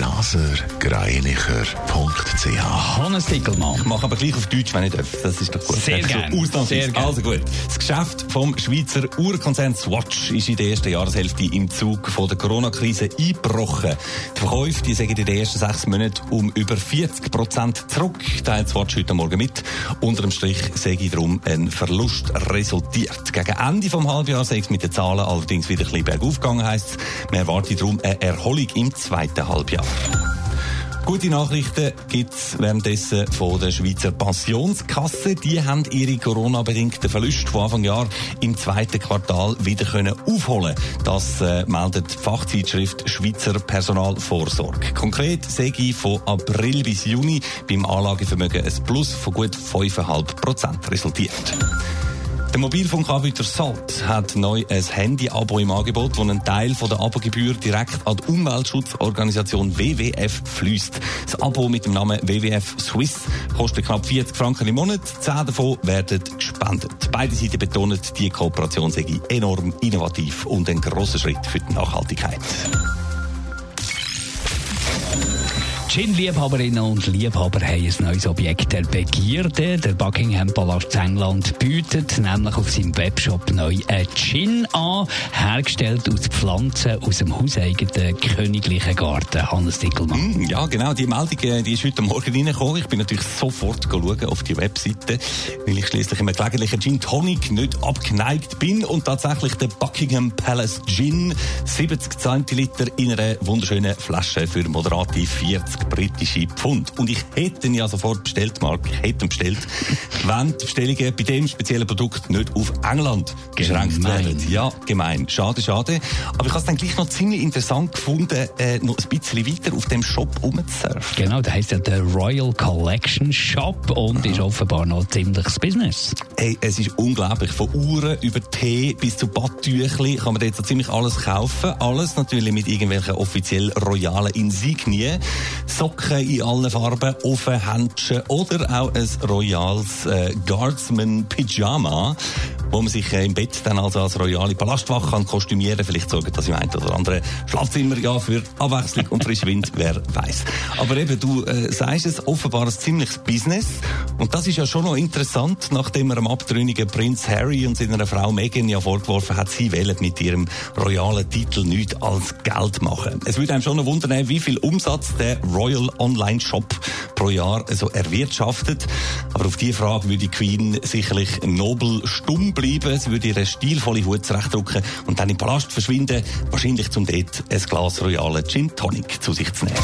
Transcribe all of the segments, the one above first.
blasergreinicher.ch Hannes Dickelmann. Ich mache aber gleich auf Deutsch, wenn ich darf. Das ist doch gut. Sehr gerne. Sehr gerne. Also gut. Das Geschäft vom Schweizer Uhrkonzern Swatch ist in der ersten Jahreshälfte im Zug von der Corona-Krise eingebrochen. Die Verkäufe die sagen in den ersten sechs Monaten um über 40 Prozent zurück, teilt Swatch heute Morgen mit. Unter dem Strich sage ich darum ein Verlust resultiert. Gegen Ende vom Halbjahr sei es mit den Zahlen allerdings wieder ein bisschen bergauf gegangen, heisst es. Man erwartet darum eine Erholung im zweiten Halbjahr. Gute Nachrichten gibt es währenddessen von der Schweizer Pensionskasse. Die haben ihre Corona-bedingten Verluste von Anfang Jahr im zweiten Quartal wieder können aufholen Das äh, meldet die Fachzeitschrift Schweizer Personalvorsorge. Konkret sehe ich von April bis Juni beim Anlagevermögen ein Plus von gut 5,5 Prozent resultiert. Der Mobilfunkanbieter Salt hat neu ein Handy-Abo im Angebot, wo ein Teil von der Abogebühr direkt an die Umweltschutzorganisation WWF fließt. Das Abo mit dem Namen WWF Swiss kostet knapp 40 Franken im Monat. Zehn davon werden gespendet. Beide Seiten betonen, die Kooperation sei enorm innovativ und ein grosser Schritt für die Nachhaltigkeit. Gin-Liebhaberinnen und Liebhaber haben ein neues Objekt der Begierde. Der Buckingham Palast England bietet nämlich auf seinem Webshop neu einen Gin an, hergestellt aus Pflanzen aus dem hauseigenen königlichen Garten. Hannes Dickelmann. Mm, ja, genau. Die Meldung äh, die ist heute Morgen reingekommen. Ich bin natürlich sofort schauen auf die Webseite, weil ich schließlich im gelegentlichen Gin Tonic nicht abgeneigt bin und tatsächlich der Buckingham Palace Gin 70 Zentiliter in einer wunderschönen Flasche für moderate 40 britische Pfund. Und ich hätte ihn ja sofort bestellt, Mark. Ich hätte ihn bestellt, wenn die Bestellungen bei dem speziellen Produkt nicht auf England beschränkt werden. Ja, gemein. Schade, schade. Aber ich habe es dann gleich noch ziemlich interessant gefunden, äh, noch ein bisschen weiter auf dem Shop rumzusurfen. Genau, der heisst ja der Royal Collection Shop und Aha. ist offenbar noch ziemliches Business. Hey, es ist unglaublich. Von Uhren über Tee bis zu Badtüchli kann man jetzt so ziemlich alles kaufen. Alles natürlich mit irgendwelchen offiziell royalen Insignien. Socken in allen Farben, Ofenhändchen oder auch ein royales äh, Guardsman Pyjama, wo man sich äh, im Bett dann also als royale Palastwache kann kostümieren. Vielleicht sorgt das im einen oder anderen Schlafzimmer ja für Abwechslung und frisch Wind, wer weiß. Aber eben, du äh, sagst es, offenbar ein ziemliches Business. Und das ist ja schon noch interessant, nachdem er am abtrünnigen Prinz Harry und seiner Frau Meghan ja vorgeworfen hat, sie wollen mit ihrem royalen Titel nichts als Geld machen. Es würde einem schon noch wundern, wie viel Umsatz der Royal Online Shop pro Jahr so erwirtschaftet. Aber auf diese Frage würde die Queen sicherlich nobel stumm bleiben. Sie würde ihre stilvolle Hut zurechtdrücken und dann im Palast verschwinden. Wahrscheinlich zum dort ein Glas royale Gin Tonic zu sich zu nehmen.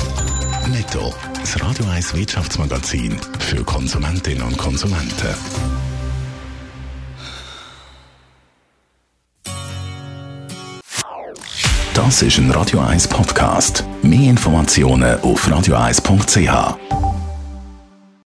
Netto, das Radio 1 Wirtschaftsmagazin für Konsumentinnen und Konsumenten. Das ist ein Radio 1 Podcast. Mehr Informationen auf radio1.ch.